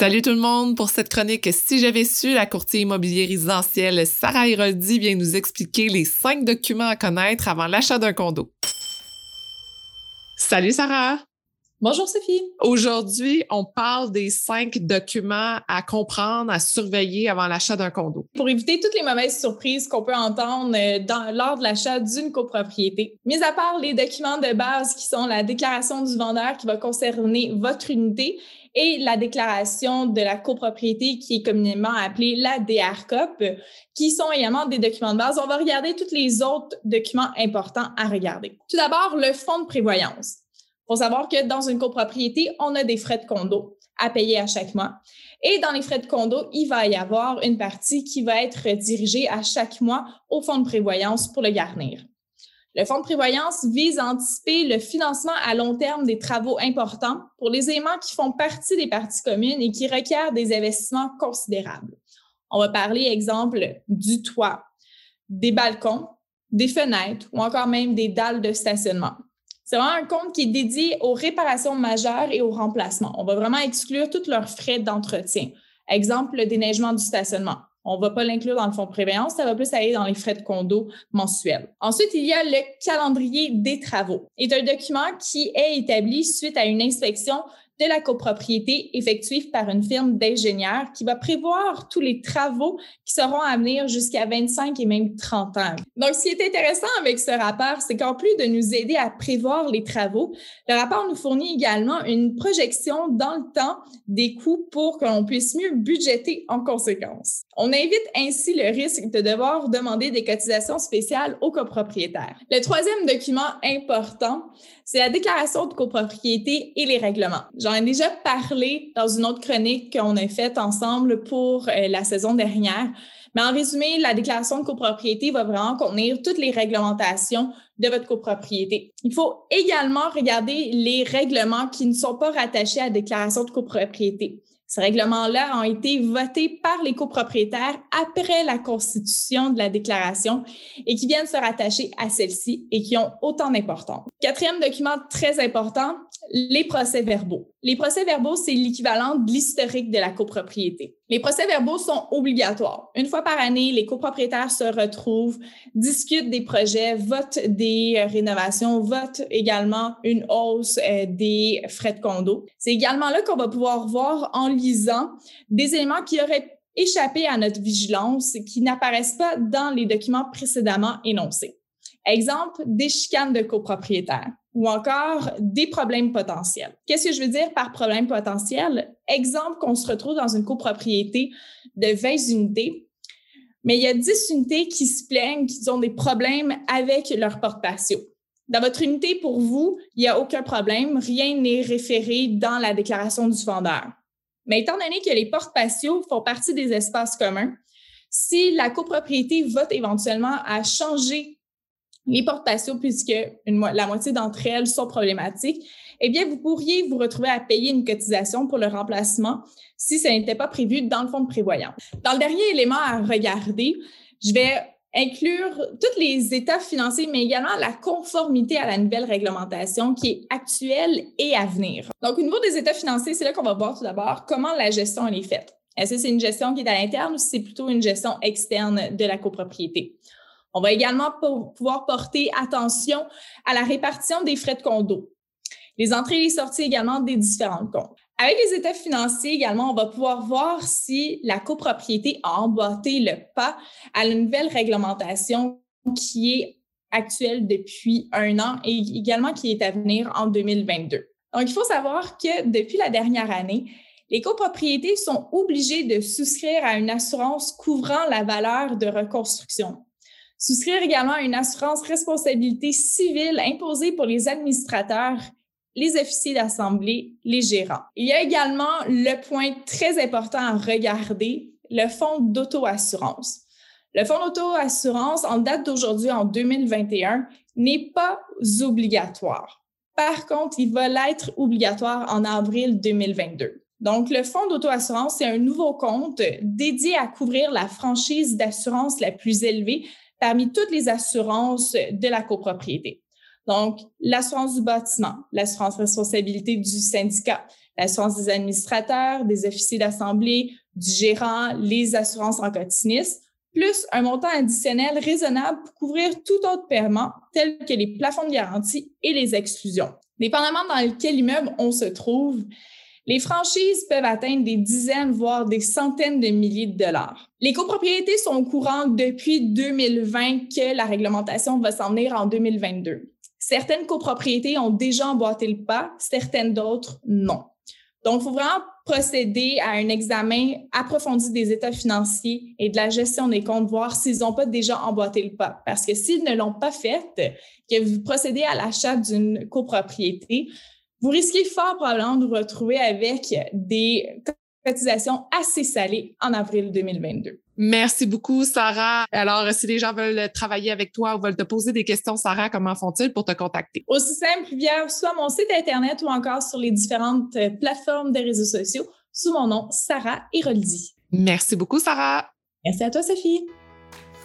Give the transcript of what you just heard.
Salut tout le monde pour cette chronique. Si j'avais su, la courtier immobilier résidentielle Sarah Héroldi vient nous expliquer les cinq documents à connaître avant l'achat d'un condo. Salut Sarah. Bonjour Sophie. Aujourd'hui, on parle des cinq documents à comprendre, à surveiller avant l'achat d'un condo. Pour éviter toutes les mauvaises surprises qu'on peut entendre euh, lors de l'achat d'une copropriété, mis à part les documents de base qui sont la déclaration du vendeur qui va concerner votre unité et la déclaration de la copropriété qui est communément appelée la DRCOP, qui sont également des documents de base. On va regarder tous les autres documents importants à regarder. Tout d'abord, le fonds de prévoyance. Faut savoir que dans une copropriété, on a des frais de condo à payer à chaque mois. Et dans les frais de condo, il va y avoir une partie qui va être dirigée à chaque mois au fonds de prévoyance pour le garnir. Le fonds de prévoyance vise à anticiper le financement à long terme des travaux importants pour les éléments qui font partie des parties communes et qui requièrent des investissements considérables. On va parler, exemple, du toit, des balcons, des fenêtres ou encore même des dalles de stationnement. C'est vraiment un compte qui est dédié aux réparations majeures et au remplacement. On va vraiment exclure tous leurs frais d'entretien. Exemple, le déneigement du stationnement. On ne va pas l'inclure dans le fonds de prévoyance, ça va plus aller dans les frais de condo mensuels. Ensuite, il y a le calendrier des travaux. C'est un document qui est établi suite à une inspection de la copropriété effectuée par une firme d'ingénieurs qui va prévoir tous les travaux qui seront à venir jusqu'à 25 et même 30 ans. Donc, ce qui est intéressant avec ce rapport, c'est qu'en plus de nous aider à prévoir les travaux, le rapport nous fournit également une projection dans le temps des coûts pour que l'on puisse mieux budgéter en conséquence. On évite ainsi le risque de devoir demander des cotisations spéciales aux copropriétaires. Le troisième document important, c'est la déclaration de copropriété et les règlements. Ai déjà parlé dans une autre chronique qu'on a faite ensemble pour euh, la saison dernière. Mais en résumé, la déclaration de copropriété va vraiment contenir toutes les réglementations de votre copropriété. Il faut également regarder les règlements qui ne sont pas rattachés à la déclaration de copropriété. Ces règlements-là ont été votés par les copropriétaires après la constitution de la déclaration et qui viennent se rattacher à celle-ci et qui ont autant d'importance. Quatrième document très important, les procès-verbaux. Les procès-verbaux, c'est l'équivalent de l'historique de la copropriété. Les procès-verbaux sont obligatoires. Une fois par année, les copropriétaires se retrouvent, discutent des projets, votent des rénovations, votent également une hausse euh, des frais de condo. C'est également là qu'on va pouvoir voir en lisant des éléments qui auraient échappé à notre vigilance, qui n'apparaissent pas dans les documents précédemment énoncés. Exemple, des chicanes de copropriétaires ou encore des problèmes potentiels. Qu'est-ce que je veux dire par problème potentiel? Exemple qu'on se retrouve dans une copropriété de 20 unités, mais il y a 10 unités qui se plaignent, qui ont des problèmes avec leur porte-patio. Dans votre unité, pour vous, il n'y a aucun problème, rien n'est référé dans la déclaration du vendeur. Mais étant donné que les porte-patios font partie des espaces communs, si la copropriété vote éventuellement à changer les portes-patios, puisque la moitié d'entre elles sont problématiques, eh bien, vous pourriez vous retrouver à payer une cotisation pour le remplacement si ça n'était pas prévu dans le fonds de prévoyance. Dans le dernier élément à regarder, je vais inclure tous les états financiers, mais également la conformité à la nouvelle réglementation qui est actuelle et à venir. Donc, au niveau des états financiers, c'est là qu'on va voir tout d'abord comment la gestion est faite. Est-ce que c'est une gestion qui est à l'interne ou c'est plutôt une gestion externe de la copropriété? On va également pouvoir porter attention à la répartition des frais de condo, les entrées et les sorties également des différents comptes. Avec les états financiers également, on va pouvoir voir si la copropriété a emboîté le pas à la nouvelle réglementation qui est actuelle depuis un an et également qui est à venir en 2022. Donc, il faut savoir que depuis la dernière année, les copropriétés sont obligées de souscrire à une assurance couvrant la valeur de reconstruction. Souscrire également à une assurance responsabilité civile imposée pour les administrateurs, les officiers d'assemblée, les gérants. Il y a également le point très important à regarder, le fonds d'auto-assurance. Le fonds d'auto-assurance, en date d'aujourd'hui, en 2021, n'est pas obligatoire. Par contre, il va l'être obligatoire en avril 2022. Donc, le fonds d'auto-assurance, c'est un nouveau compte dédié à couvrir la franchise d'assurance la plus élevée parmi toutes les assurances de la copropriété. Donc, l'assurance du bâtiment, l'assurance responsabilité du syndicat, l'assurance des administrateurs, des officiers d'assemblée, du gérant, les assurances en cotinistes, plus un montant additionnel raisonnable pour couvrir tout autre paiement, tel que les plafonds de garantie et les exclusions. Dépendamment dans quel immeuble on se trouve, les franchises peuvent atteindre des dizaines, voire des centaines de milliers de dollars. Les copropriétés sont au courant depuis 2020 que la réglementation va s'en venir en 2022. Certaines copropriétés ont déjà emboîté le pas, certaines d'autres non. Donc, il faut vraiment procéder à un examen approfondi des états financiers et de la gestion des comptes, voir s'ils n'ont pas déjà emboîté le pas. Parce que s'ils ne l'ont pas fait, que vous procédez à l'achat d'une copropriété, vous risquez fort probablement de vous retrouver avec des cotisations assez salées en avril 2022. Merci beaucoup, Sarah. Alors, si les gens veulent travailler avec toi ou veulent te poser des questions, Sarah, comment font-ils pour te contacter? Aussi simple, via soit mon site Internet ou encore sur les différentes euh, plateformes des réseaux sociaux sous mon nom, Sarah Héroldi. Merci beaucoup, Sarah. Merci à toi, Sophie.